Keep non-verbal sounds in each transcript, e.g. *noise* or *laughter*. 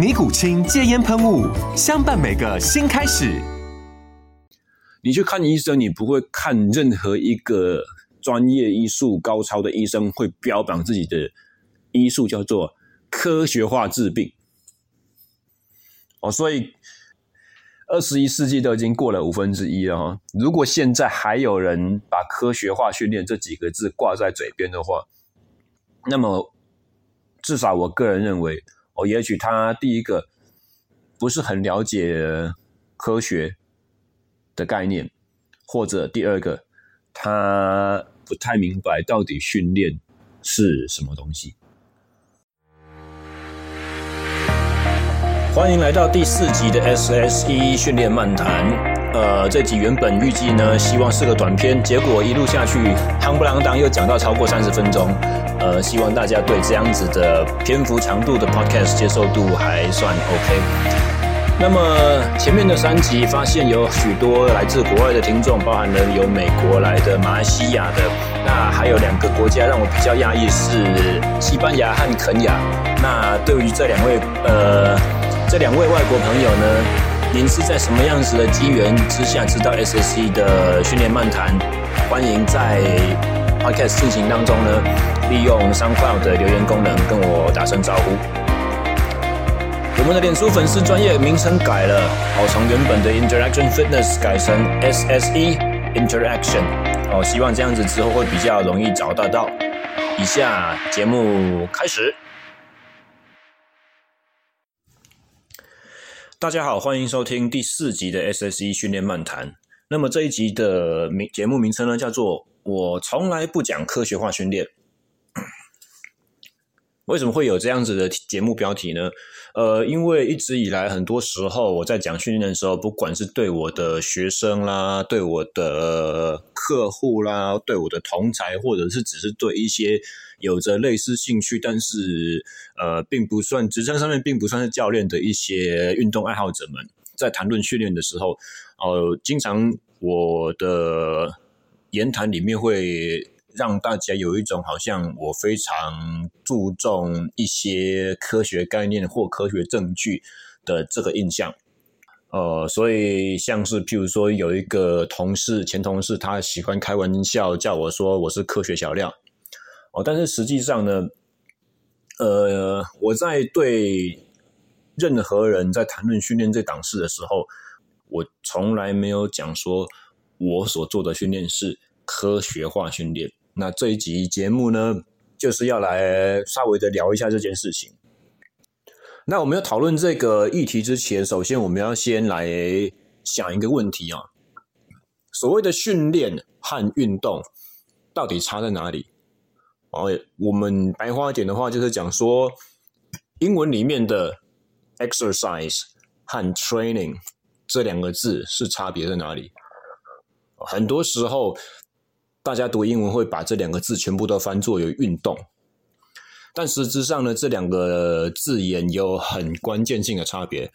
尼古清戒烟喷雾，相伴每个新开始。你去看医生，你不会看任何一个专业医术高超的医生会标榜自己的医术叫做科学化治病。哦，所以二十一世纪都已经过了五分之一了哈。如果现在还有人把科学化训练这几个字挂在嘴边的话，那么至少我个人认为。哦，也许他第一个不是很了解科学的概念，或者第二个他不太明白到底训练是什么东西。欢迎来到第四集的 SSE 训练漫谈。呃，这集原本预计呢，希望是个短片，结果一路下去，夯不啷当又讲到超过三十分钟。呃，希望大家对这样子的篇幅长度的 podcast 接受度还算 OK。那么前面的三集发现有许多来自国外的听众，包含了有美国来的、马来西亚的，那还有两个国家让我比较讶异是西班牙和肯亚。那对于这两位呃这两位外国朋友呢？您是在什么样子的机缘之下知道 SSE 的训练漫谈？欢迎在 Podcast 进行当中呢，利用 SoundCloud 的留言功能跟我打声招呼。我们的脸书粉丝专业名称改了，哦，从原本的 Interaction Fitness 改成 SSE Interaction，哦，希望这样子之后会比较容易找得到。以下节目开始。大家好，欢迎收听第四集的 SSE 训练漫谈。那么这一集的名节目名称呢，叫做“我从来不讲科学化训练”。为什么会有这样子的节目标题呢？呃，因为一直以来，很多时候我在讲训练的时候，不管是对我的学生啦，对我的客户啦，对我的同才，或者是只是对一些有着类似兴趣，但是呃，并不算职称上面并不算是教练的一些运动爱好者们，在谈论训练的时候，呃，经常我的言谈里面会。让大家有一种好像我非常注重一些科学概念或科学证据的这个印象，呃，所以像是譬如说有一个同事，前同事，他喜欢开玩笑叫我说我是科学小料，哦，但是实际上呢，呃，我在对任何人在谈论训练这档事的时候，我从来没有讲说我所做的训练是科学化训练。那这一集节目呢，就是要来稍微的聊一下这件事情。那我们要讨论这个议题之前，首先我们要先来想一个问题啊：所谓的训练和运动到底差在哪里？哦，我们白话一点的话，就是讲说，英文里面的 exercise 和 training 这两个字是差别在哪里？很多时候。大家读英文会把这两个字全部都翻作有运动，但实质上呢，这两个字眼有很关键性的差别。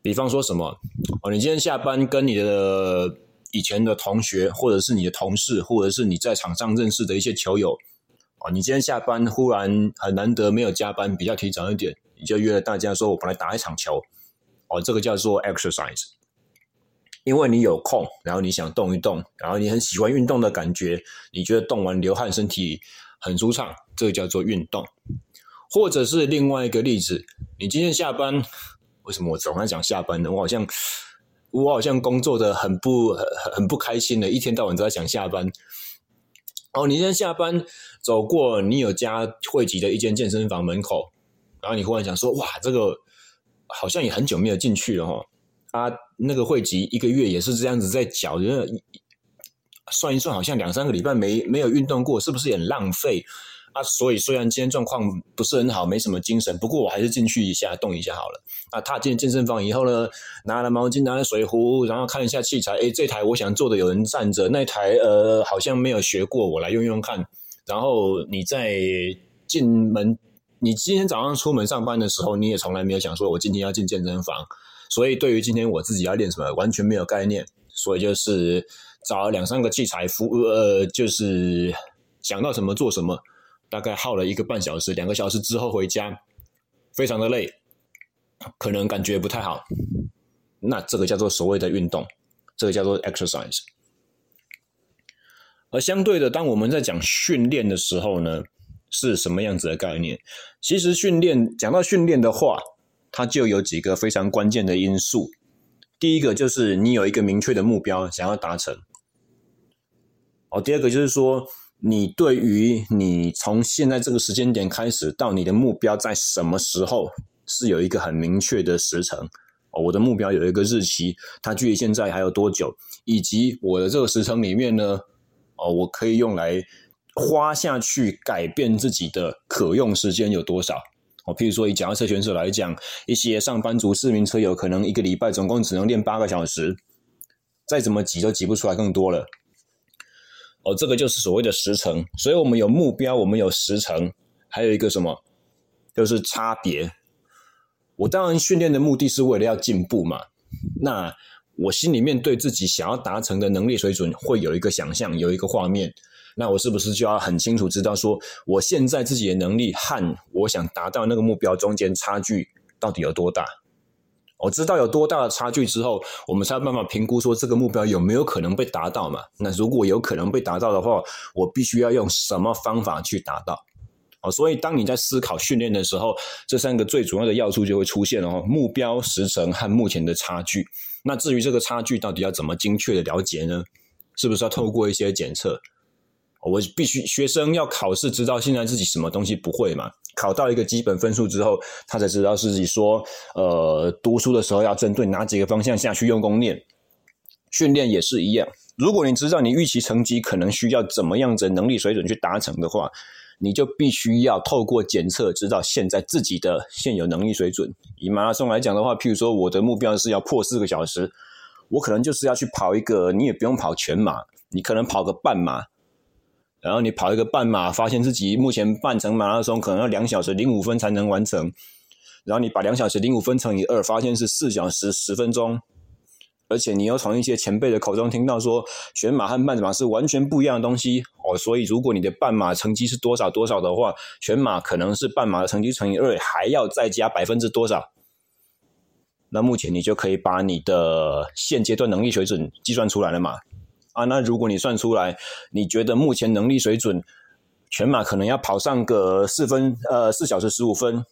比方说什么哦，你今天下班跟你的以前的同学，或者是你的同事，或者是你在场上认识的一些球友哦，你今天下班忽然很难得没有加班，比较提早一点，你就约了大家说，我们来打一场球哦，这个叫做 exercise。因为你有空，然后你想动一动，然后你很喜欢运动的感觉，你觉得动完流汗身体很舒畅，这个叫做运动。或者是另外一个例子，你今天下班，为什么我总爱讲下班呢？我好像我好像工作的很不很很不开心的，一天到晚都在想下班。哦，你今天下班走过你有家汇集的一间健身房门口，然后你忽然想说，哇，这个好像也很久没有进去了哈。啊，那个汇集一个月也是这样子在缴，算一算好像两三个礼拜没没有运动过，是不是也很浪费？啊，所以虽然今天状况不是很好，没什么精神，不过我还是进去一下动一下好了。啊，踏进健身房以后呢，拿了毛巾，拿了水壶，然后看一下器材。诶，这台我想做的有人站着，那台呃好像没有学过，我来用用看。然后你在进门，你今天早上出门上班的时候，你也从来没有想说我今天要进健身房。所以对于今天我自己要练什么，完全没有概念。所以就是找了两三个器材，服呃，就是想到什么做什么。大概耗了一个半小时、两个小时之后回家，非常的累，可能感觉不太好。那这个叫做所谓的运动，这个叫做 exercise。而相对的，当我们在讲训练的时候呢，是什么样子的概念？其实训练讲到训练的话，它就有几个非常关键的因素。第一个就是你有一个明确的目标想要达成。哦，第二个就是说。你对于你从现在这个时间点开始到你的目标在什么时候是有一个很明确的时程哦，我的目标有一个日期，它距离现在还有多久，以及我的这个时程里面呢，哦，我可以用来花下去改变自己的可用时间有多少哦？譬如说以脚踏车选手来讲，一些上班族、市民车友可能一个礼拜总共只能练八个小时，再怎么挤都挤不出来更多了。哦，这个就是所谓的时程，所以我们有目标，我们有时程，还有一个什么，就是差别。我当然训练的目的是为了要进步嘛，那我心里面对自己想要达成的能力水准会有一个想象，有一个画面，那我是不是就要很清楚知道说，我现在自己的能力和我想达到那个目标中间差距到底有多大？我知道有多大的差距之后，我们才有办法评估说这个目标有没有可能被达到嘛？那如果有可能被达到的话，我必须要用什么方法去达到？哦，所以当你在思考训练的时候，这三个最主要的要素就会出现了哦：目标、时程和目前的差距。那至于这个差距到底要怎么精确的了解呢？是不是要透过一些检测？我必须学生要考试，知道现在自己什么东西不会嘛？考到一个基本分数之后，他才知道自己说，呃，读书的时候要针对哪几个方向下去用功念。训练也是一样，如果你知道你预期成绩可能需要怎么样子能力水准去达成的话，你就必须要透过检测知道现在自己的现有能力水准。以马拉松来讲的话，譬如说我的目标是要破四个小时，我可能就是要去跑一个，你也不用跑全马，你可能跑个半马。然后你跑一个半马，发现自己目前半程马拉松可能要两小时零五分才能完成。然后你把两小时零五分乘以二，发现是四小时十分钟。而且你又从一些前辈的口中听到说，全马和半马是完全不一样的东西哦。所以如果你的半马成绩是多少多少的话，全马可能是半马的成绩乘以二，还要再加百分之多少。那目前你就可以把你的现阶段能力水准计算出来了嘛？啊，那如果你算出来，你觉得目前能力水准，全马可能要跑上个四分，呃，四小时十五分，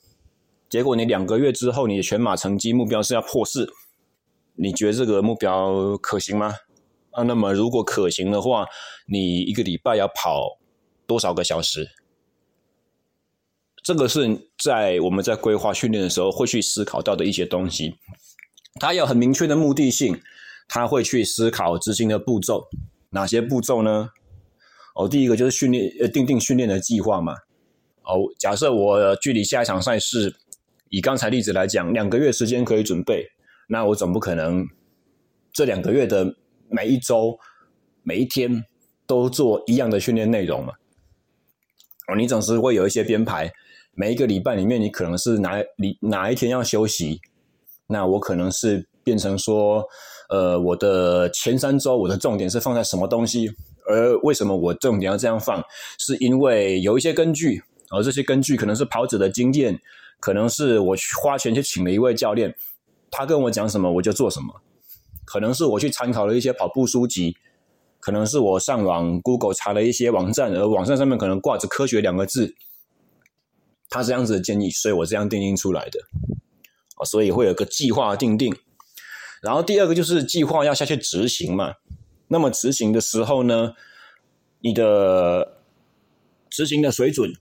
结果你两个月之后，你的全马成绩目标是要破四，你觉得这个目标可行吗？啊，那么如果可行的话，你一个礼拜要跑多少个小时？这个是在我们在规划训练的时候会去思考到的一些东西，它有很明确的目的性。他会去思考执行的步骤，哪些步骤呢？哦，第一个就是训练，呃，定定训练的计划嘛。哦，假设我距离下一场赛事，以刚才例子来讲，两个月时间可以准备，那我总不可能这两个月的每一周、每一天都做一样的训练内容嘛。哦，你总是会有一些编排，每一个礼拜里面，你可能是哪里哪一天要休息，那我可能是变成说。呃，我的前三周，我的重点是放在什么东西？而为什么我重点要这样放？是因为有一些根据，而这些根据可能是跑者的经验，可能是我去花钱去请了一位教练，他跟我讲什么我就做什么，可能是我去参考了一些跑步书籍，可能是我上网 Google 查了一些网站，而网站上面可能挂着科学两个字，他这样子的建议，所以我这样定定出来的，所以会有个计划定定。然后第二个就是计划要下去执行嘛。那么执行的时候呢，你的执行的水准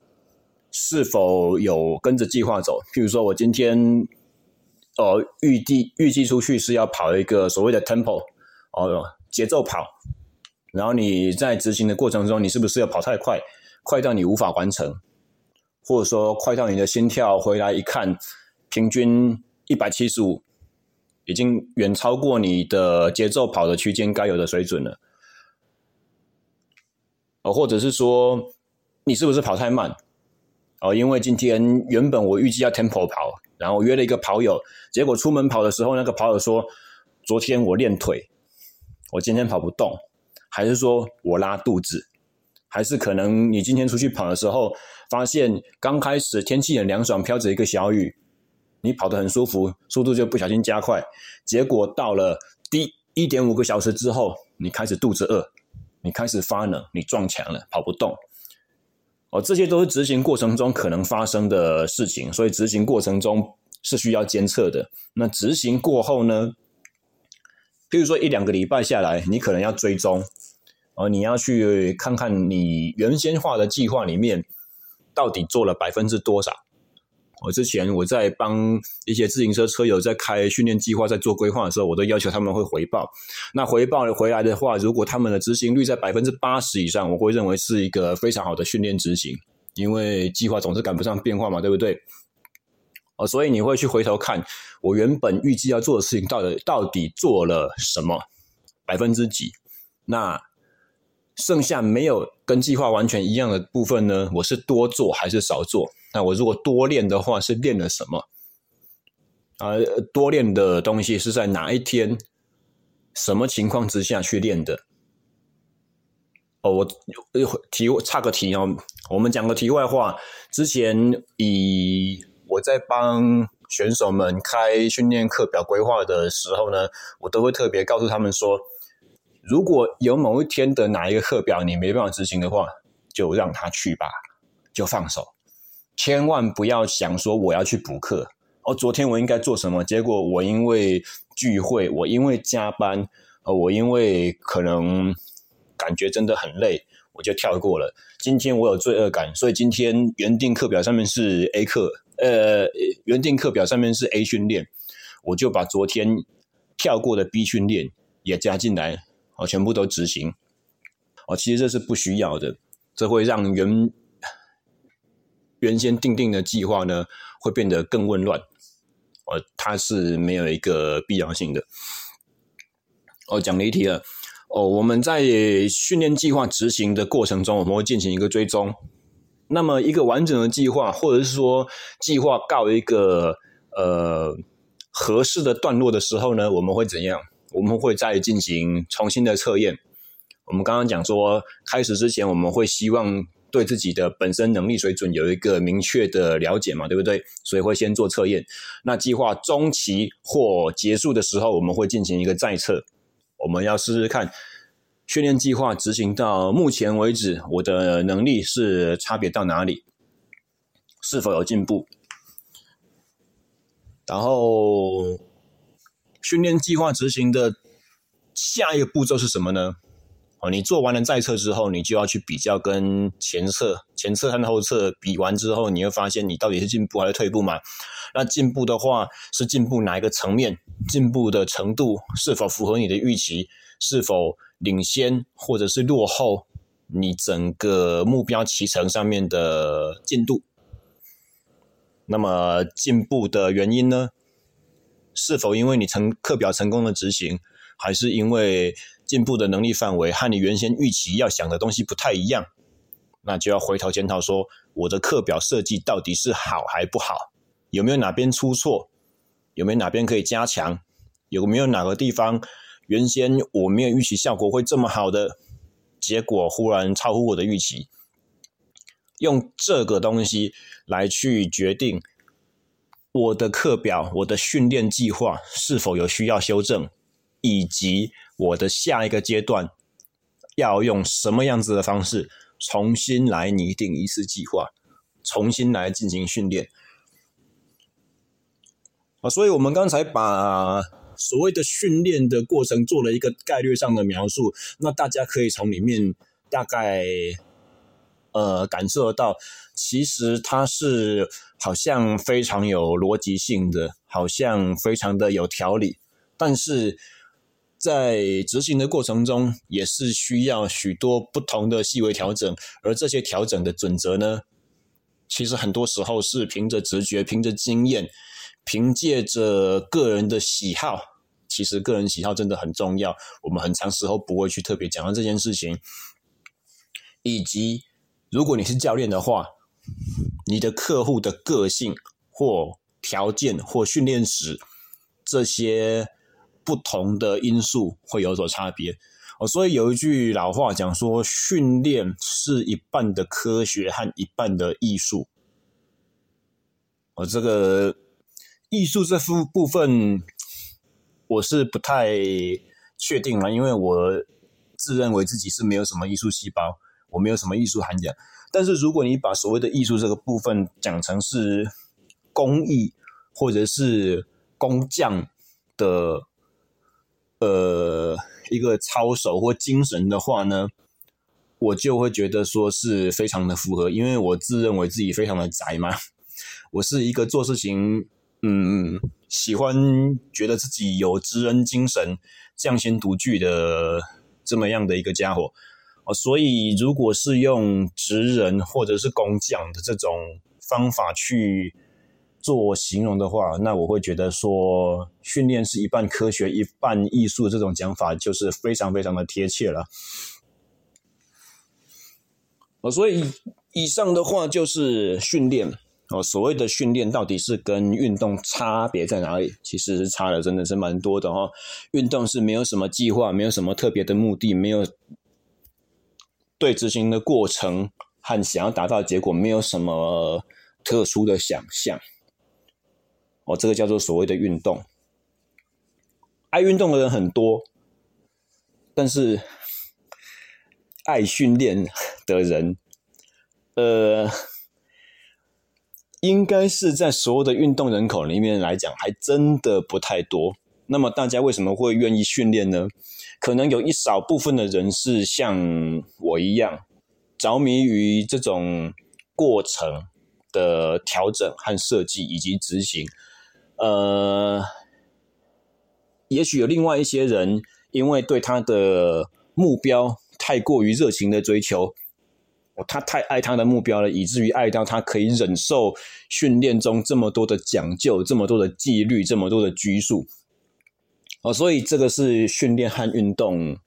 是否有跟着计划走？譬如说我今天呃预计预计出去是要跑一个所谓的 tempo 哦，节奏跑，然后你在执行的过程中，你是不是要跑太快，快到你无法完成，或者说快到你的心跳回来一看，平均一百七十五。已经远超过你的节奏跑的区间该有的水准了，哦，或者是说你是不是跑太慢？哦，因为今天原本我预计要 tempo 跑，然后约了一个跑友，结果出门跑的时候，那个跑友说：“昨天我练腿，我今天跑不动。”还是说我拉肚子？还是可能你今天出去跑的时候，发现刚开始天气很凉爽，飘着一个小雨。你跑得很舒服，速度就不小心加快，结果到了第一点五个小时之后，你开始肚子饿，你开始发冷，你撞墙了，跑不动。哦，这些都是执行过程中可能发生的事情，所以执行过程中是需要监测的。那执行过后呢？譬如说一两个礼拜下来，你可能要追踪，哦，你要去看看你原先画的计划里面到底做了百分之多少。我之前我在帮一些自行车车友在开训练计划，在做规划的时候，我都要求他们会回报。那回报回来的话，如果他们的执行率在百分之八十以上，我会认为是一个非常好的训练执行，因为计划总是赶不上变化嘛，对不对？哦，所以你会去回头看我原本预计要做的事情，到底到底做了什么，百分之几？那剩下没有跟计划完全一样的部分呢？我是多做还是少做？那我如果多练的话，是练了什么？啊，多练的东西是在哪一天、什么情况之下去练的？哦，我题差个题哦，我们讲个题外话。之前以我在帮选手们开训练课表规划的时候呢，我都会特别告诉他们说，如果有某一天的哪一个课表你没办法执行的话，就让他去吧，就放手。千万不要想说我要去补课哦，昨天我应该做什么？结果我因为聚会，我因为加班，呃，我因为可能感觉真的很累，我就跳过了。今天我有罪恶感，所以今天原定课表上面是 A 课，呃，原定课表上面是 A 训练，我就把昨天跳过的 B 训练也加进来，哦，全部都执行。哦，其实这是不需要的，这会让原。原先定定的计划呢，会变得更混乱，哦，它是没有一个必要性的。哦，讲离题了。哦，我们在训练计划执行的过程中，我们会进行一个追踪。那么，一个完整的计划，或者是说计划告一个呃合适的段落的时候呢，我们会怎样？我们会再进行重新的测验。我们刚刚讲说，开始之前我们会希望。对自己的本身能力水准有一个明确的了解嘛，对不对？所以会先做测验。那计划中期或结束的时候，我们会进行一个再测。我们要试试看，训练计划执行到目前为止，我的能力是差别到哪里，是否有进步？然后，训练计划执行的下一个步骤是什么呢？哦，你做完了再测之后，你就要去比较跟前测、前测和后测比完之后，你会发现你到底是进步还是退步嘛？那进步的话是进步哪一个层面？进步的程度是否符合你的预期？是否领先或者是落后你整个目标骑程上面的进度？那么进步的原因呢？是否因为你成课表成功的执行，还是因为？进步的能力范围和你原先预期要想的东西不太一样，那就要回头检讨说，我的课表设计到底是好还不好？有没有哪边出错？有没有哪边可以加强？有没有哪个地方原先我没有预期效果会这么好的，结果忽然超乎我的预期？用这个东西来去决定我的课表、我的训练计划是否有需要修正，以及。我的下一个阶段要用什么样子的方式重新来拟定一次计划，重新来进行训练啊！所以，我们刚才把所谓的训练的过程做了一个概略上的描述，那大家可以从里面大概呃感受得到，其实它是好像非常有逻辑性的，好像非常的有条理，但是在执行的过程中，也是需要许多不同的细微调整，而这些调整的准则呢，其实很多时候是凭着直觉、凭着经验。凭借着个人的喜好，其实个人喜好真的很重要。我们很长时候不会去特别讲到这件事情，以及如果你是教练的话，你的客户的个性或条件或训练史这些不同的因素会有所差别。哦，所以有一句老话讲说，训练是一半的科学和一半的艺术。哦，这个。艺术这副部分，我是不太确定了，因为我自认为自己是没有什么艺术细胞，我没有什么艺术涵养。但是如果你把所谓的艺术这个部分讲成是工艺或者是工匠的呃一个操守或精神的话呢，我就会觉得说是非常的符合，因为我自认为自己非常的宅嘛，*laughs* 我是一个做事情。嗯，喜欢觉得自己有职人精神、匠心独具的这么样的一个家伙哦，所以如果是用职人或者是工匠的这种方法去做形容的话，那我会觉得说训练是一半科学一半艺术这种讲法就是非常非常的贴切了。哦，所以以上的话就是训练。哦，所谓的训练到底是跟运动差别在哪里？其实是差的，真的是蛮多的哈。运动是没有什么计划，没有什么特别的目的，没有对执行的过程和想要达到的结果没有什么特殊的想象。哦，这个叫做所谓的运动。爱运动的人很多，但是爱训练的人，呃。应该是在所有的运动人口里面来讲，还真的不太多。那么大家为什么会愿意训练呢？可能有一少部分的人是像我一样，着迷于这种过程的调整和设计以及执行。呃，也许有另外一些人，因为对他的目标太过于热情的追求。他太爱他的目标了，以至于爱到他可以忍受训练中这么多的讲究、这么多的纪律、这么多的拘束。哦，所以这个是训练和运动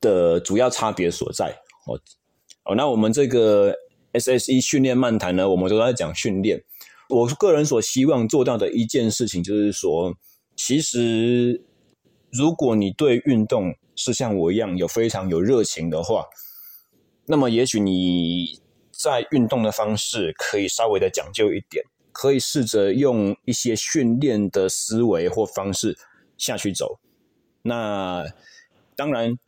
的主要差别所在。哦，哦，那我们这个 SSE 训练漫谈呢，我们都在讲训练。我个人所希望做到的一件事情，就是说，其实如果你对运动是像我一样有非常有热情的话，那么，也许你在运动的方式可以稍微的讲究一点，可以试着用一些训练的思维或方式下去走。那当然，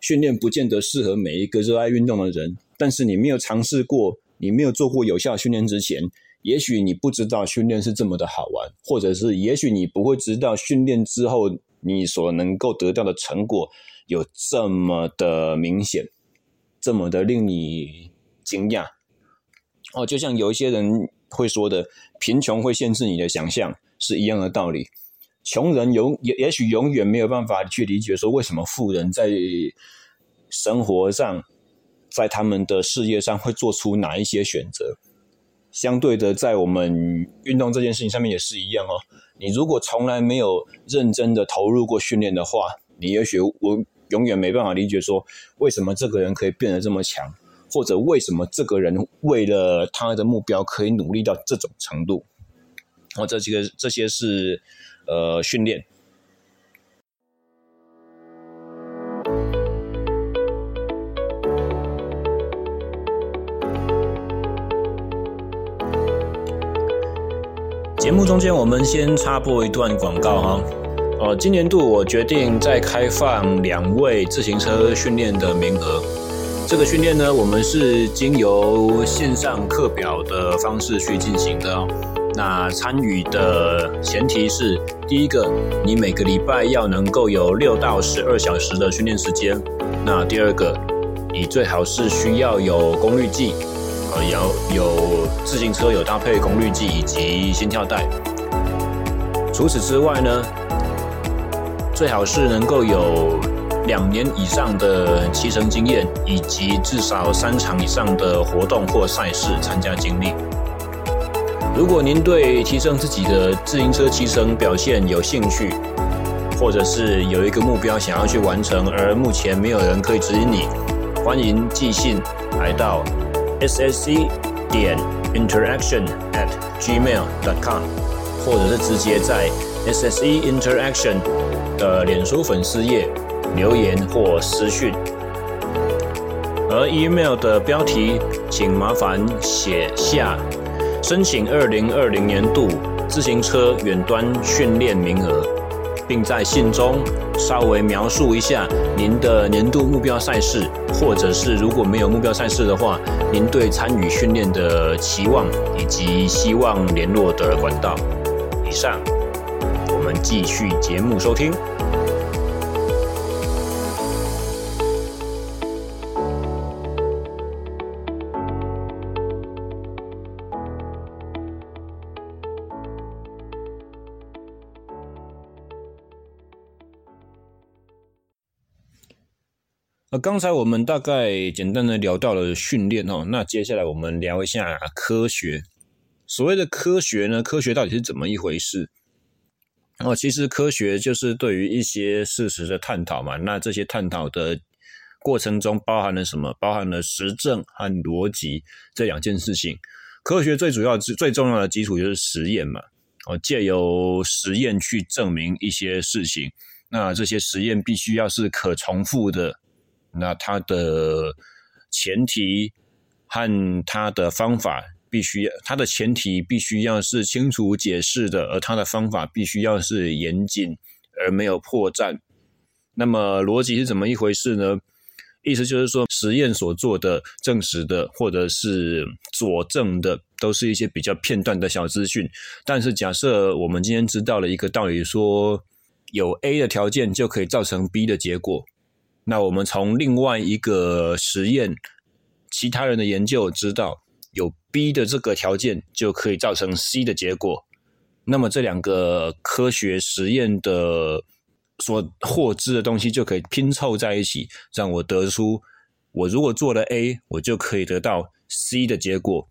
训练不见得适合每一个热爱运动的人。但是你没有尝试过，你没有做过有效训练之前，也许你不知道训练是这么的好玩，或者是也许你不会知道训练之后你所能够得到的成果有这么的明显。这么的令你惊讶哦，就像有一些人会说的，贫穷会限制你的想象，是一样的道理。穷人永也也许永远没有办法去理解说，为什么富人在生活上，在他们的事业上会做出哪一些选择。相对的，在我们运动这件事情上面也是一样哦。你如果从来没有认真的投入过训练的话，你也许我。永远没办法理解说，为什么这个人可以变得这么强，或者为什么这个人为了他的目标可以努力到这种程度。哦，这几个这些是呃训练。节目中间，我们先插播一段广告哈。哦，今年度我决定再开放两位自行车训练的名额。这个训练呢，我们是经由线上课表的方式去进行的。哦那参与的前提是，第一个，你每个礼拜要能够有六到十二小时的训练时间。那第二个，你最好是需要有功率计，要有自行车有搭配功率计以及心跳带。除此之外呢，最好是能够有两年以上的骑乘经验，以及至少三场以上的活动或赛事参加经历。如果您对提升自己的自行车骑乘表现有兴趣，或者是有一个目标想要去完成，而目前没有人可以指引你，欢迎寄信来到 ssc 点 interaction at gmail dot com，或者是直接在 sse interaction 的脸书粉丝页留言或私讯。而 email 的标题，请麻烦写下。申请二零二零年度自行车远端训练名额，并在信中稍微描述一下您的年度目标赛事，或者是如果没有目标赛事的话，您对参与训练的期望以及希望联络的管道。以上，我们继续节目收听。刚才我们大概简单的聊到了训练哦，那接下来我们聊一下科学。所谓的科学呢，科学到底是怎么一回事？哦，其实科学就是对于一些事实的探讨嘛。那这些探讨的过程中包含了什么？包含了实证和逻辑这两件事情。科学最主要、最重要的基础就是实验嘛。哦，借由实验去证明一些事情。那这些实验必须要是可重复的。那它的前提和它的方法必须，它的前提必须要是清楚解释的，而它的方法必须要是严谨而没有破绽。那么逻辑是怎么一回事呢？意思就是说，实验所做的、证实的或者是佐证的，都是一些比较片段的小资讯。但是假设我们今天知道了一个道理，说有 A 的条件就可以造成 B 的结果。那我们从另外一个实验，其他人的研究知道，有 B 的这个条件就可以造成 C 的结果。那么这两个科学实验的所获知的东西就可以拼凑在一起，让我得出我如果做了 A，我就可以得到 C 的结果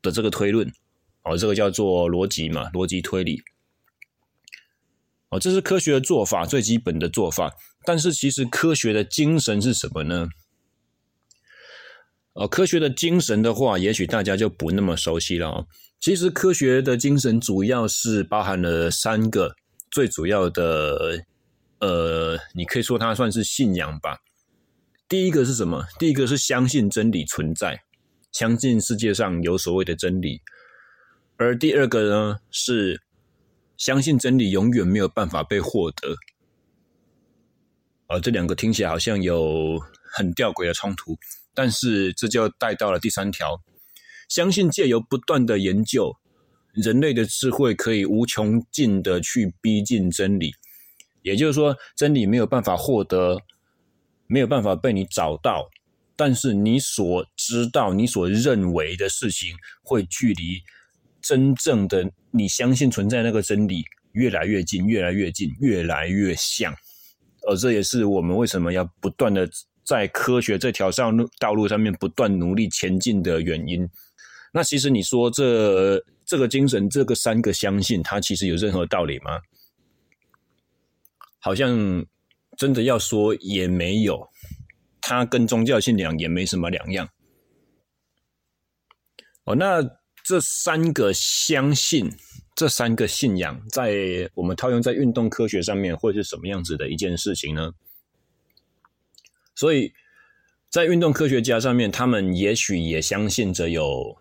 的这个推论。哦，这个叫做逻辑嘛，逻辑推理。哦，这是科学的做法，最基本的做法。但是，其实科学的精神是什么呢？哦，科学的精神的话，也许大家就不那么熟悉了哦。其实，科学的精神主要是包含了三个最主要的，呃，你可以说它算是信仰吧。第一个是什么？第一个是相信真理存在，相信世界上有所谓的真理。而第二个呢，是。相信真理永远没有办法被获得，啊这两个听起来好像有很吊诡的冲突，但是这就带到了第三条：相信借由不断的研究，人类的智慧可以无穷尽的去逼近真理。也就是说，真理没有办法获得，没有办法被你找到，但是你所知道、你所认为的事情，会距离。真正的你相信存在那个真理越来越近，越来越近，越来越像，而这也是我们为什么要不断的在科学这条上道路上面不断努力前进的原因。那其实你说这这个精神，这个三个相信，它其实有任何道理吗？好像真的要说也没有，它跟宗教信仰也没什么两样。哦，那。这三个相信，这三个信仰，在我们套用在运动科学上面，会是什么样子的一件事情呢？所以在运动科学家上面，他们也许也相信着有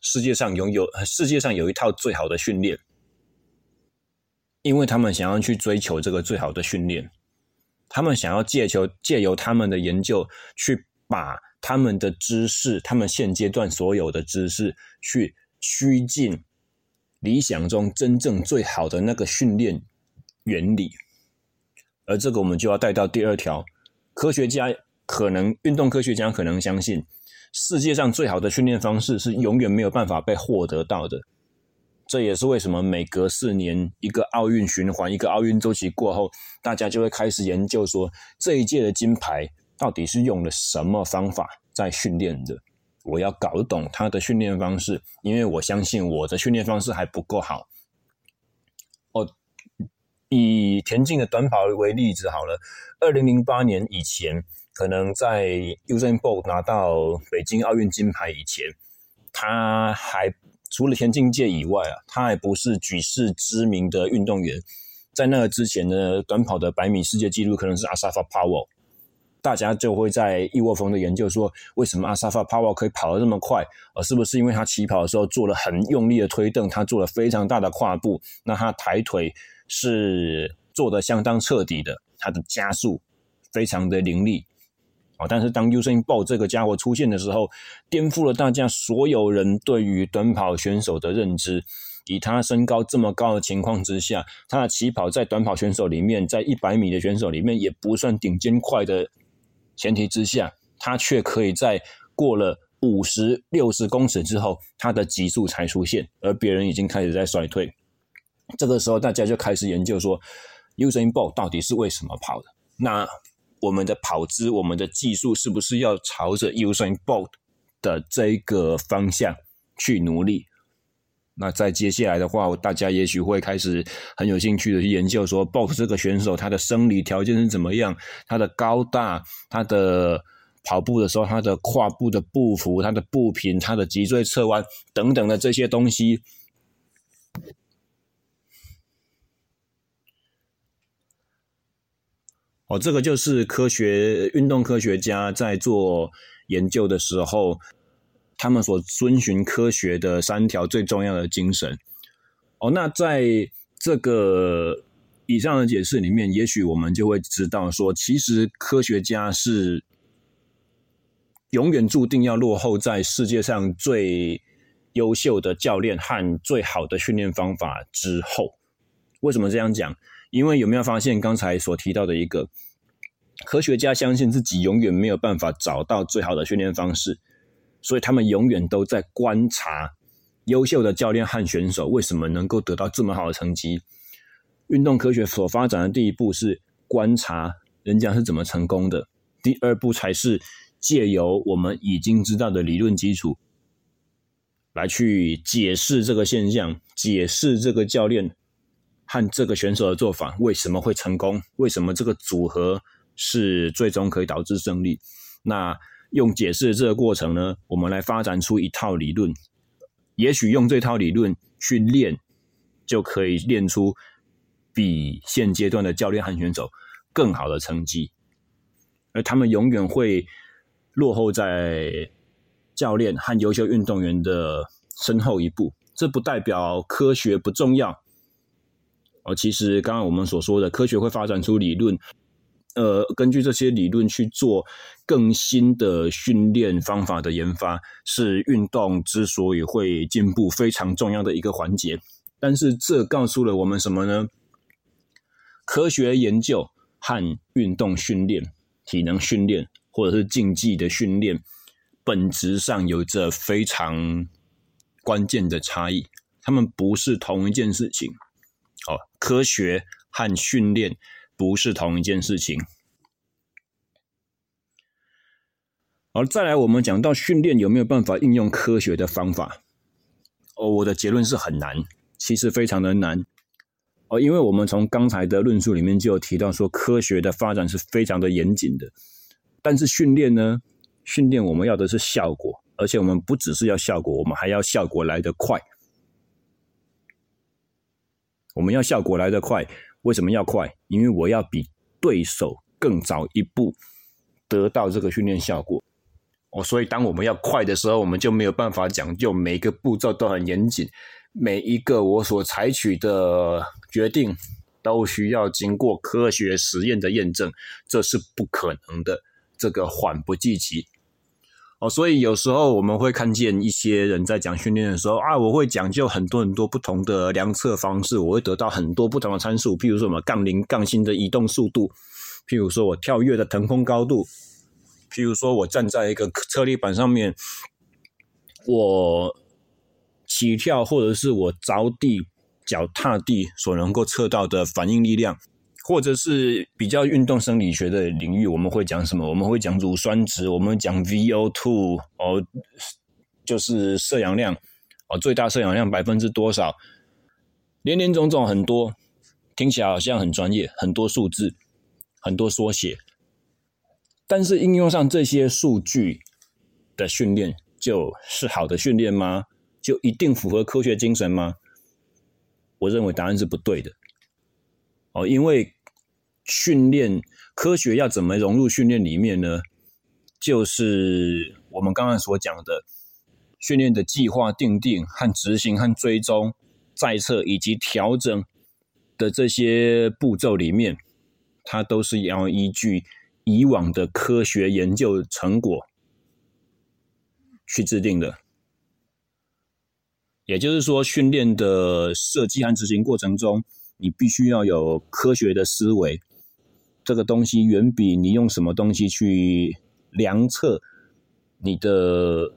世界上拥有世界上有一套最好的训练，因为他们想要去追求这个最好的训练，他们想要借求借由他们的研究去把他们的知识，他们现阶段所有的知识去趋近理想中真正最好的那个训练原理。而这个我们就要带到第二条，科学家可能运动科学家可能相信，世界上最好的训练方式是永远没有办法被获得到的。这也是为什么每隔四年一个奥运循环，一个奥运周期过后，大家就会开始研究说，这一届的金牌到底是用了什么方法在训练的。我要搞懂他的训练方式，因为我相信我的训练方式还不够好。哦，以田径的短跑为例子好了，二零零八年以前，可能在 Usain Bolt 拿到北京奥运金牌以前，他还。除了田径界以外啊，他还不是举世知名的运动员。在那个之前呢，短跑的百米世界纪录可能是阿萨法·帕沃，大家就会在一窝蜂的研究说，为什么阿萨法·帕沃可以跑得这么快？呃是不是因为他起跑的时候做了很用力的推蹬，他做了非常大的跨步，那他抬腿是做得相当彻底的，他的加速非常的凌厉。啊！但是当 Usain b o 这个家伙出现的时候，颠覆了大家所有人对于短跑选手的认知。以他身高这么高的情况之下，他的起跑在短跑选手里面，在一百米的选手里面也不算顶尖快的前提之下，他却可以在过了五十六十公尺之后，他的极速才出现，而别人已经开始在衰退。这个时候，大家就开始研究说，Usain Bolt 到底是为什么跑的？那我们的跑姿，我们的技术是不是要朝着 Usain Bolt 的这个方向去努力？那在接下来的话，大家也许会开始很有兴趣的去研究说 Box 这个选手他的生理条件是怎么样？他的高大，他的跑步的时候，他的跨步的步幅，他的步频，他的脊椎侧弯等等的这些东西。哦，这个就是科学运动科学家在做研究的时候，他们所遵循科学的三条最重要的精神。哦，那在这个以上的解释里面，也许我们就会知道说，其实科学家是永远注定要落后在世界上最优秀的教练和最好的训练方法之后。为什么这样讲？因为有没有发现刚才所提到的一个科学家相信自己永远没有办法找到最好的训练方式，所以他们永远都在观察优秀的教练和选手为什么能够得到这么好的成绩。运动科学所发展的第一步是观察人家是怎么成功的，第二步才是借由我们已经知道的理论基础来去解释这个现象，解释这个教练。和这个选手的做法为什么会成功？为什么这个组合是最终可以导致胜利？那用解释这个过程呢，我们来发展出一套理论，也许用这套理论去练，就可以练出比现阶段的教练和选手更好的成绩，而他们永远会落后在教练和优秀运动员的身后一步。这不代表科学不重要。哦，其实刚刚我们所说的科学会发展出理论，呃，根据这些理论去做更新的训练方法的研发，是运动之所以会进步非常重要的一个环节。但是这告诉了我们什么呢？科学研究和运动训练、体能训练或者是竞技的训练，本质上有着非常关键的差异，他们不是同一件事情。哦，科学和训练不是同一件事情。好，再来我们讲到训练有没有办法应用科学的方法？哦，我的结论是很难，其实非常的难。哦，因为我们从刚才的论述里面就有提到说，科学的发展是非常的严谨的，但是训练呢？训练我们要的是效果，而且我们不只是要效果，我们还要效果来得快。我们要效果来得快，为什么要快？因为我要比对手更早一步得到这个训练效果。哦，所以当我们要快的时候，我们就没有办法讲究每个步骤都很严谨，每一个我所采取的决定都需要经过科学实验的验证，这是不可能的。这个缓不济急。哦，所以有时候我们会看见一些人在讲训练的时候啊，我会讲究很多很多不同的量测方式，我会得到很多不同的参数，譬如说什么杠铃、杠心的移动速度，譬如说我跳跃的腾空高度，譬如说我站在一个车力板上面，我起跳或者是我着地脚踏地所能够测到的反应力量。或者是比较运动生理学的领域，我们会讲什么？我们会讲乳酸值，我们讲 VO2 哦，就是摄氧量哦，最大摄氧量百分之多少？林林总总很多，听起来好像很专业，很多数字，很多缩写。但是应用上这些数据的训练，就是好的训练吗？就一定符合科学精神吗？我认为答案是不对的。哦，因为训练科学要怎么融入训练里面呢？就是我们刚刚所讲的训练的计划定定和执行和追踪、再测以及调整的这些步骤里面，它都是要依据以往的科学研究成果去制定的。也就是说，训练的设计和执行过程中，你必须要有科学的思维。这个东西远比你用什么东西去量测你的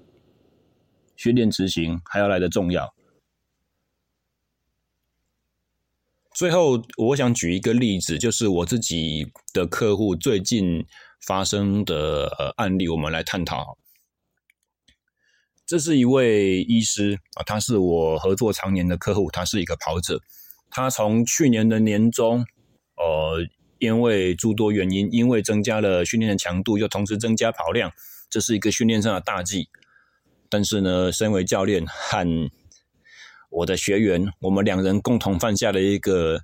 训练执行还要来得重要。最后，我想举一个例子，就是我自己的客户最近发生的案例，我们来探讨。这是一位医师啊，他是我合作常年的客户，他是一个跑者，他从去年的年中，呃。因为诸多原因，因为增加了训练的强度，又同时增加跑量，这是一个训练上的大忌。但是呢，身为教练和我的学员，我们两人共同犯下了一个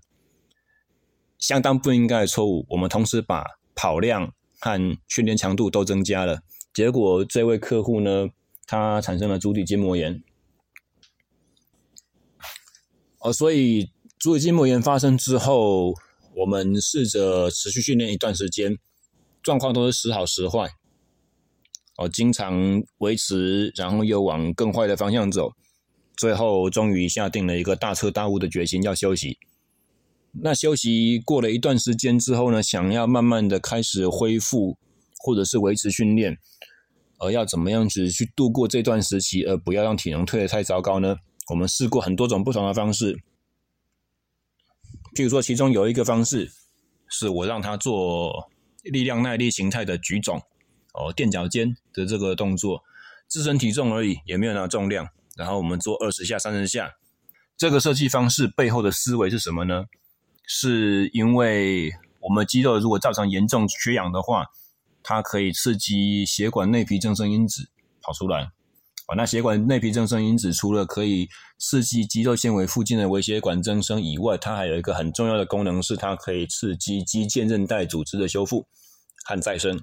相当不应该的错误。我们同时把跑量和训练强度都增加了，结果这位客户呢，他产生了足底筋膜炎。哦，所以足底筋膜炎发生之后。我们试着持续训练一段时间，状况都是时好时坏，哦，经常维持，然后又往更坏的方向走，最后终于下定了一个大彻大悟的决心，要休息。那休息过了一段时间之后呢，想要慢慢的开始恢复，或者是维持训练，而要怎么样子去度过这段时期，而不要让体能退得太糟糕呢？我们试过很多种不同的方式。譬如说，其中有一个方式是我让他做力量耐力形态的举重，哦，垫脚尖的这个动作，自身体重而已，也没有拿重量。然后我们做二十下、三十下。这个设计方式背后的思维是什么呢？是因为我们肌肉如果造成严重缺氧的话，它可以刺激血管内皮增生因子跑出来。哦，那血管内皮增生因子除了可以刺激肌肉纤维附近的微血管增生以外，它还有一个很重要的功能，是它可以刺激肌腱韧带组织的修复和再生。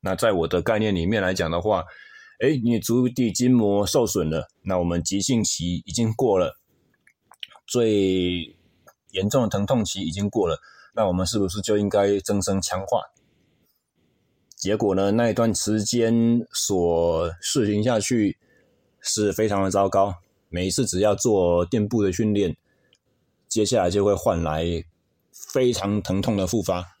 那在我的概念里面来讲的话，诶，你足底筋膜受损了，那我们急性期已经过了，最严重的疼痛期已经过了，那我们是不是就应该增生强化？结果呢，那一段时间所试行下去是非常的糟糕。每一次只要做垫步的训练，接下来就会换来非常疼痛的复发。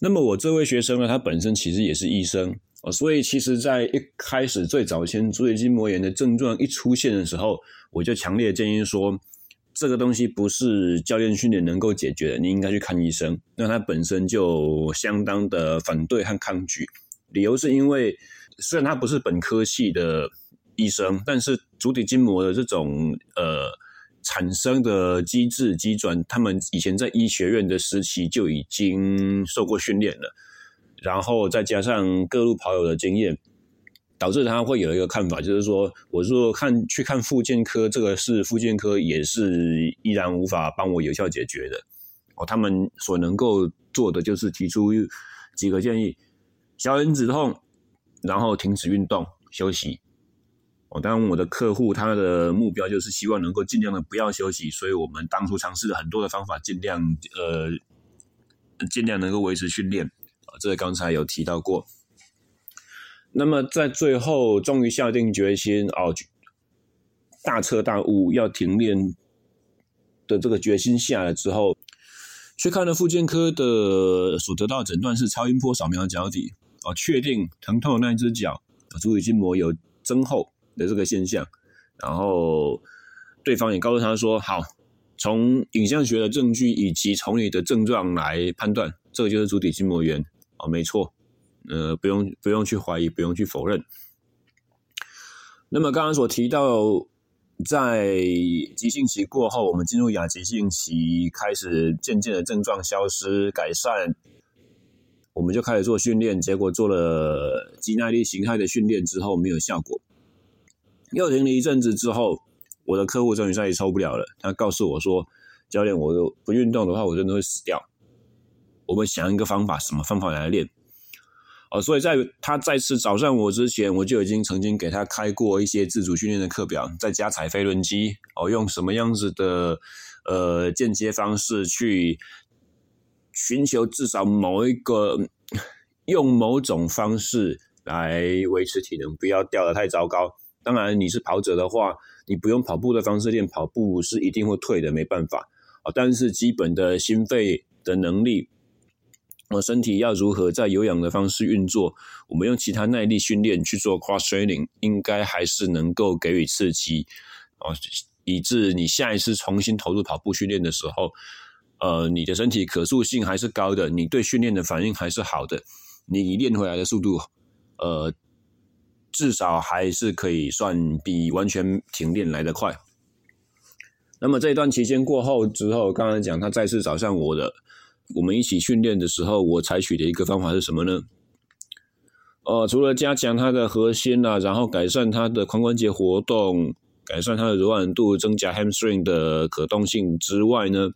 那么我这位学生呢，他本身其实也是医生哦，所以其实在一开始最早前足底筋膜炎的症状一出现的时候，我就强烈建议说。这个东西不是教练训练能够解决的，你应该去看医生。那他本身就相当的反对和抗拒，理由是因为虽然他不是本科系的医生，但是足底筋膜的这种呃产生的机制机转，他们以前在医学院的时期就已经受过训练了，然后再加上各路跑友的经验。导致他会有一个看法，就是说，我说看去看复健科，这个是复健科也是依然无法帮我有效解决的。哦，他们所能够做的就是提出几个建议：消炎止痛，然后停止运动休息。哦，当然我的客户他的目标就是希望能够尽量的不要休息，所以我们当初尝试了很多的方法，尽量呃尽量能够维持训练。啊，这个刚才有提到过。那么在最后终于下定决心哦，大彻大悟要停练的这个决心下来之后，去看了复健科的所得到诊断是超音波扫描脚底哦，确定疼痛的那一只脚足底筋膜有增厚的这个现象，然后对方也告诉他说：“好，从影像学的证据以及从你的症状来判断，这个就是足底筋膜炎。哦，没错，呃，不用不用去怀疑，不用去否认。那么刚刚所提到。”在急性期过后，我们进入亚急性期，开始渐渐的症状消失改善，我们就开始做训练。结果做了肌耐力形态的训练之后没有效果，又停了一阵子之后，我的客户终于再也受不了了。他告诉我说：“教练，我不运动的话，我真的会死掉。我们想一个方法，什么方法来练？”哦，所以在他再次找上我之前，我就已经曾经给他开过一些自主训练的课表，在家踩飞轮机，哦，用什么样子的呃间接方式去寻求至少某一个用某种方式来维持体能，不要掉得太糟糕。当然，你是跑者的话，你不用跑步的方式练跑步是一定会退的，没办法啊。但是基本的心肺的能力。我身体要如何在有氧的方式运作？我们用其他耐力训练去做 cross training，应该还是能够给予刺激哦，以致你下一次重新投入跑步训练的时候，呃，你的身体可塑性还是高的，你对训练的反应还是好的，你练回来的速度，呃，至少还是可以算比完全停练来得快。那么这一段期间过后之后，刚才讲他再次找上我的。我们一起训练的时候，我采取的一个方法是什么呢？呃，除了加强它的核心啊，然后改善它的髋关节活动，改善它的柔软度，增加 hamstring 的可动性之外呢，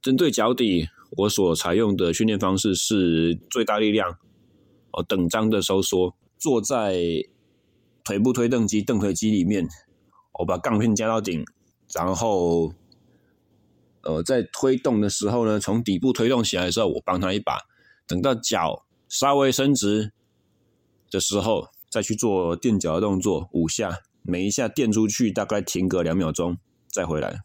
针对脚底，我所采用的训练方式是最大力量哦，等张的收缩，坐在腿部推蹬机、蹬腿机里面，我把杠片加到顶，然后。呃，在推动的时候呢，从底部推动起来的时候，我帮他一把，等到脚稍微伸直的时候，再去做垫脚的动作，五下，每一下垫出去大概停个两秒钟，再回来。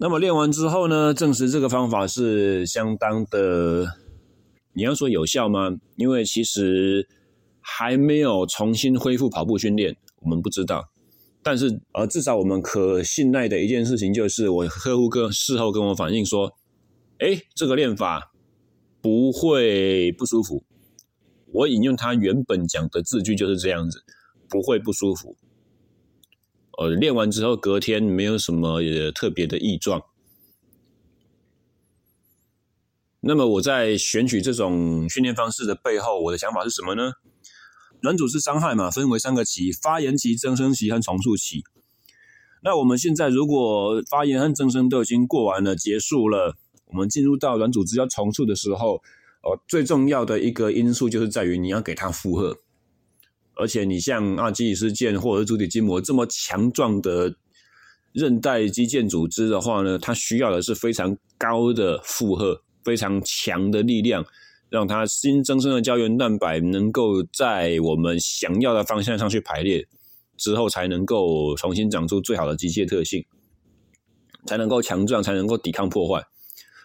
那么练完之后呢，证实这个方法是相当的，你要说有效吗？因为其实还没有重新恢复跑步训练，我们不知道。但是，呃，至少我们可信赖的一件事情就是，我客户跟事后跟我反映说，哎，这个练法不会不舒服。我引用他原本讲的字句就是这样子，不会不舒服。呃，练完之后隔天没有什么特别的异状。那么我在选取这种训练方式的背后，我的想法是什么呢？软组织伤害嘛，分为三个期：发炎期、增生期和重塑期。那我们现在如果发炎和增生都已经过完了、结束了，我们进入到软组织要重塑的时候，哦，最重要的一个因素就是在于你要给它负荷。而且你像阿基里斯腱或者是足底筋膜这么强壮的韧带肌腱组织的话呢，它需要的是非常高的负荷，非常强的力量。让它新增生的胶原蛋白能够在我们想要的方向上去排列之后，才能够重新长出最好的机械特性，才能够强壮，才能够抵抗破坏。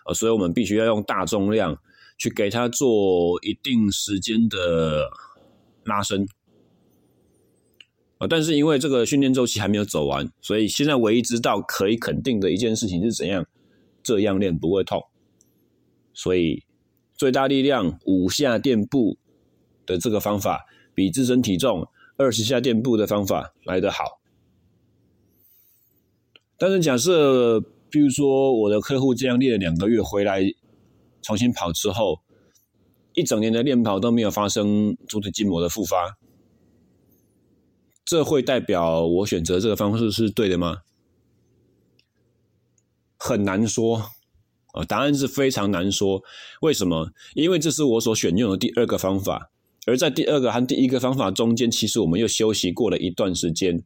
呃，所以我们必须要用大重量去给它做一定时间的拉伸。呃，但是因为这个训练周期还没有走完，所以现在唯一知道可以肯定的一件事情是怎样，这样练不会痛，所以。最大力量五下垫步的这个方法，比自身体重二十下垫步的方法来得好。但是假设，比如说我的客户这样练了两个月回来，重新跑之后，一整年的练跑都没有发生足底筋膜的复发，这会代表我选择这个方式是对的吗？很难说。啊，答案是非常难说。为什么？因为这是我所选用的第二个方法，而在第二个和第一个方法中间，其实我们又休息过了一段时间。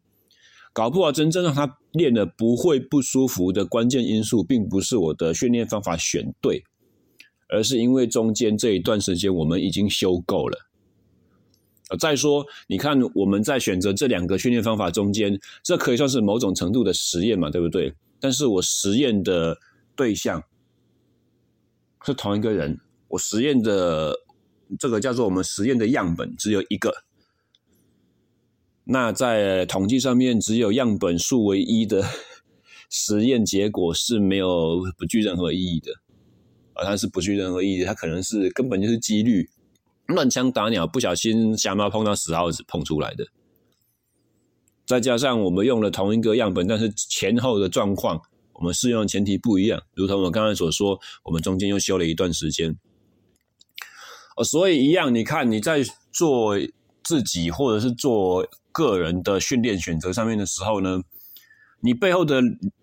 搞不好真正让他练的不会不舒服的关键因素，并不是我的训练方法选对，而是因为中间这一段时间我们已经修够了。再说，你看我们在选择这两个训练方法中间，这可以算是某种程度的实验嘛，对不对？但是我实验的对象是同一个人，我实验的这个叫做我们实验的样本只有一个。那在统计上面，只有样本数为一的 *laughs* 实验结果是没有不具任何意义的，啊，它是不具任何意义，它可能是根本就是几率。乱枪打鸟，不小心瞎猫碰到死耗子碰出来的。再加上我们用了同一个样本，但是前后的状况，我们适用的前提不一样。如同我刚才所说，我们中间又休了一段时间。哦，所以一样，你看你在做自己或者是做个人的训练选择上面的时候呢，你背后的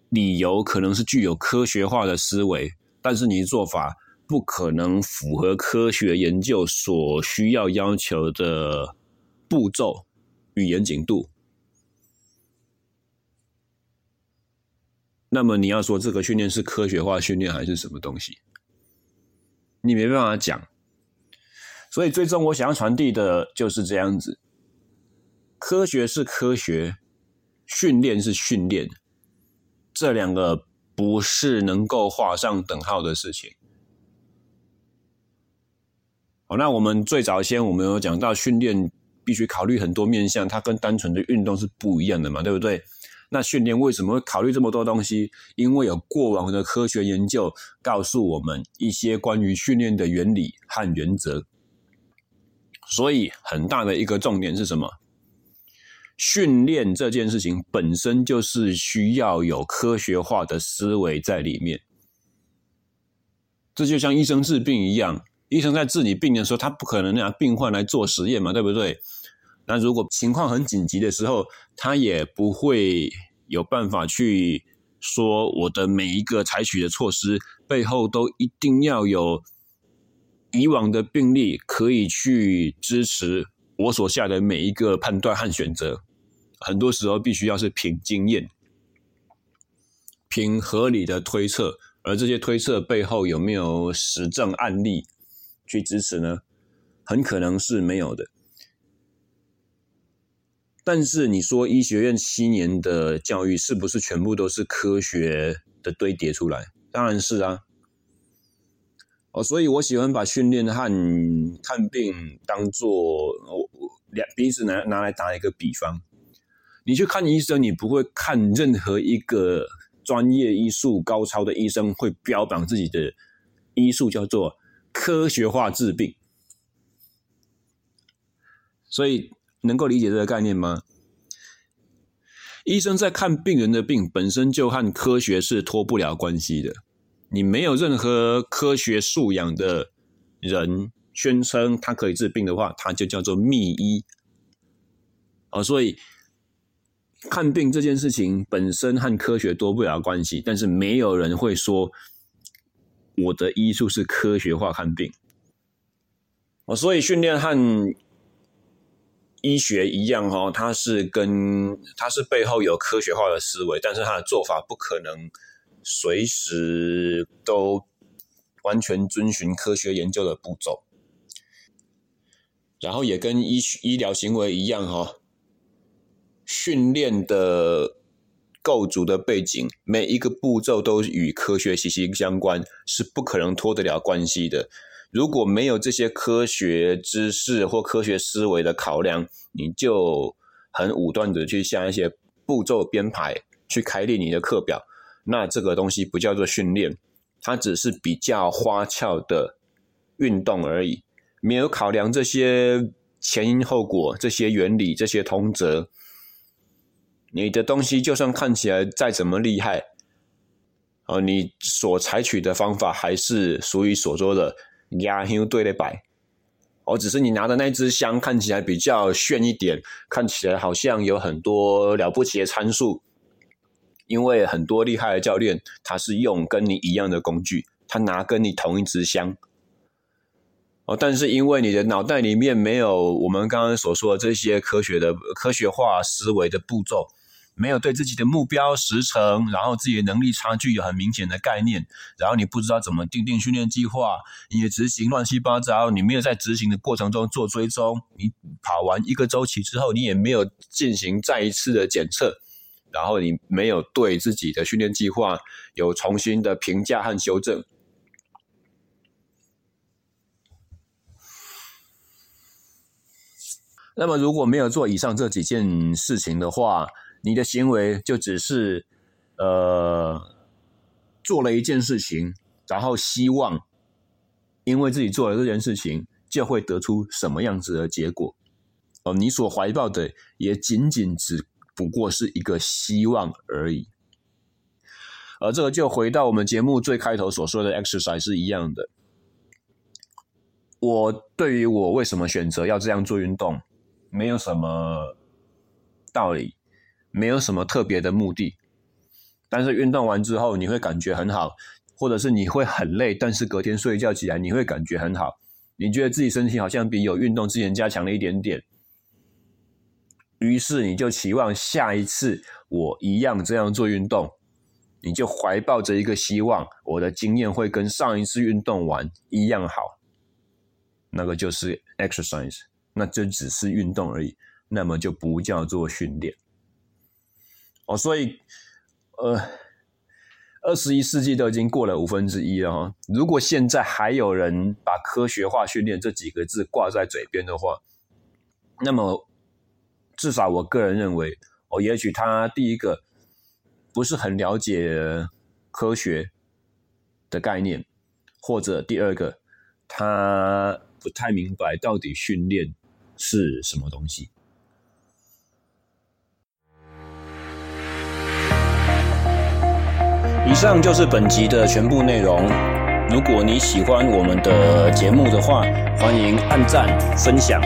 理由可能是具有科学化的思维，但是你的做法。不可能符合科学研究所需要要求的步骤与严谨度。那么你要说这个训练是科学化训练还是什么东西？你没办法讲。所以最终我想要传递的就是这样子：科学是科学，训练是训练，这两个不是能够画上等号的事情。好，那我们最早先我们有讲到训练必须考虑很多面向，它跟单纯的运动是不一样的嘛，对不对？那训练为什么会考虑这么多东西？因为有过往的科学研究告诉我们一些关于训练的原理和原则。所以很大的一个重点是什么？训练这件事情本身就是需要有科学化的思维在里面。这就像医生治病一样。医生在治理病的时候，他不可能让病患来做实验嘛，对不对？那如果情况很紧急的时候，他也不会有办法去说我的每一个采取的措施背后都一定要有以往的病例可以去支持我所下的每一个判断和选择。很多时候必须要是凭经验、凭合理的推测，而这些推测背后有没有实证案例？去支持呢，很可能是没有的。但是你说医学院七年的教育是不是全部都是科学的堆叠出来？当然是啊。哦，所以我喜欢把训练和看病当做两彼此拿拿来打一个比方。你去看医生，你不会看任何一个专业医术高超的医生会标榜自己的医术叫做。科学化治病，所以能够理解这个概念吗？医生在看病人的病，本身就和科学是脱不了关系的。你没有任何科学素养的人宣称他可以治病的话，他就叫做密医。哦，所以看病这件事情本身和科学脱不了关系，但是没有人会说。我的医术是科学化看病，哦，所以训练和医学一样哈，它是跟它是背后有科学化的思维，但是它的做法不可能随时都完全遵循科学研究的步骤，然后也跟医医疗行为一样哈，训练的。构筑的背景，每一个步骤都与科学息息相关，是不可能脱得了关系的。如果没有这些科学知识或科学思维的考量，你就很武断的去下一些步骤编排，去开立你的课表，那这个东西不叫做训练，它只是比较花俏的运动而已，没有考量这些前因后果、这些原理、这些通则。你的东西就算看起来再怎么厉害，哦，你所采取的方法还是属于所说的压香对的摆，哦，只是你拿的那支香看起来比较炫一点，看起来好像有很多了不起的参数，因为很多厉害的教练他是用跟你一样的工具，他拿跟你同一支香，哦，但是因为你的脑袋里面没有我们刚刚所说的这些科学的科学化思维的步骤。没有对自己的目标时程，然后自己的能力差距有很明显的概念，然后你不知道怎么订定训练计划，你的执行乱七八糟，你没有在执行的过程中做追踪，你跑完一个周期之后，你也没有进行再一次的检测，然后你没有对自己的训练计划有重新的评价和修正。那么如果没有做以上这几件事情的话，你的行为就只是，呃，做了一件事情，然后希望因为自己做了这件事情，就会得出什么样子的结果。哦，你所怀抱的也仅仅只不过是一个希望而已。而这个就回到我们节目最开头所说的 exercise 是一样的。我对于我为什么选择要这样做运动，没有什么道理。没有什么特别的目的，但是运动完之后你会感觉很好，或者是你会很累，但是隔天睡觉起来你会感觉很好，你觉得自己身体好像比有运动之前加强了一点点，于是你就期望下一次我一样这样做运动，你就怀抱着一个希望，我的经验会跟上一次运动完一样好，那个就是 exercise，那就只是运动而已，那么就不叫做训练。哦，所以，呃，二十一世纪都已经过了五分之一了哈。如果现在还有人把科学化训练这几个字挂在嘴边的话，那么至少我个人认为，哦，也许他第一个不是很了解科学的概念，或者第二个他不太明白到底训练是什么东西。以上就是本集的全部内容。如果你喜欢我们的节目的话，欢迎按赞、分享、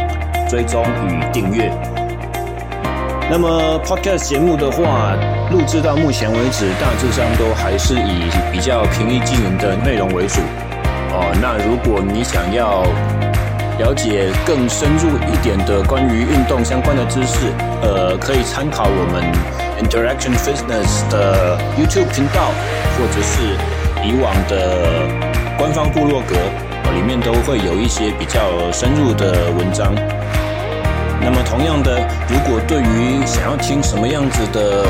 追踪与订阅。那么 Podcast 节目的话，录制到目前为止，大致上都还是以比较平易近人的内容为主。哦，那如果你想要了解更深入一点的关于运动相关的知识，呃，可以参考我们。Interaction Fitness 的 YouTube 频道，或者是以往的官方部落格，里面都会有一些比较深入的文章。那么，同样的，如果对于想要听什么样子的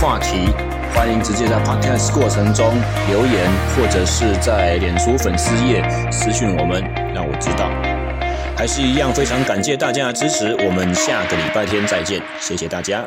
话题，欢迎直接在 Podcast 过程中留言，或者是在脸书粉丝页私讯我们，让我知道。还是一样，非常感谢大家的支持。我们下个礼拜天再见，谢谢大家。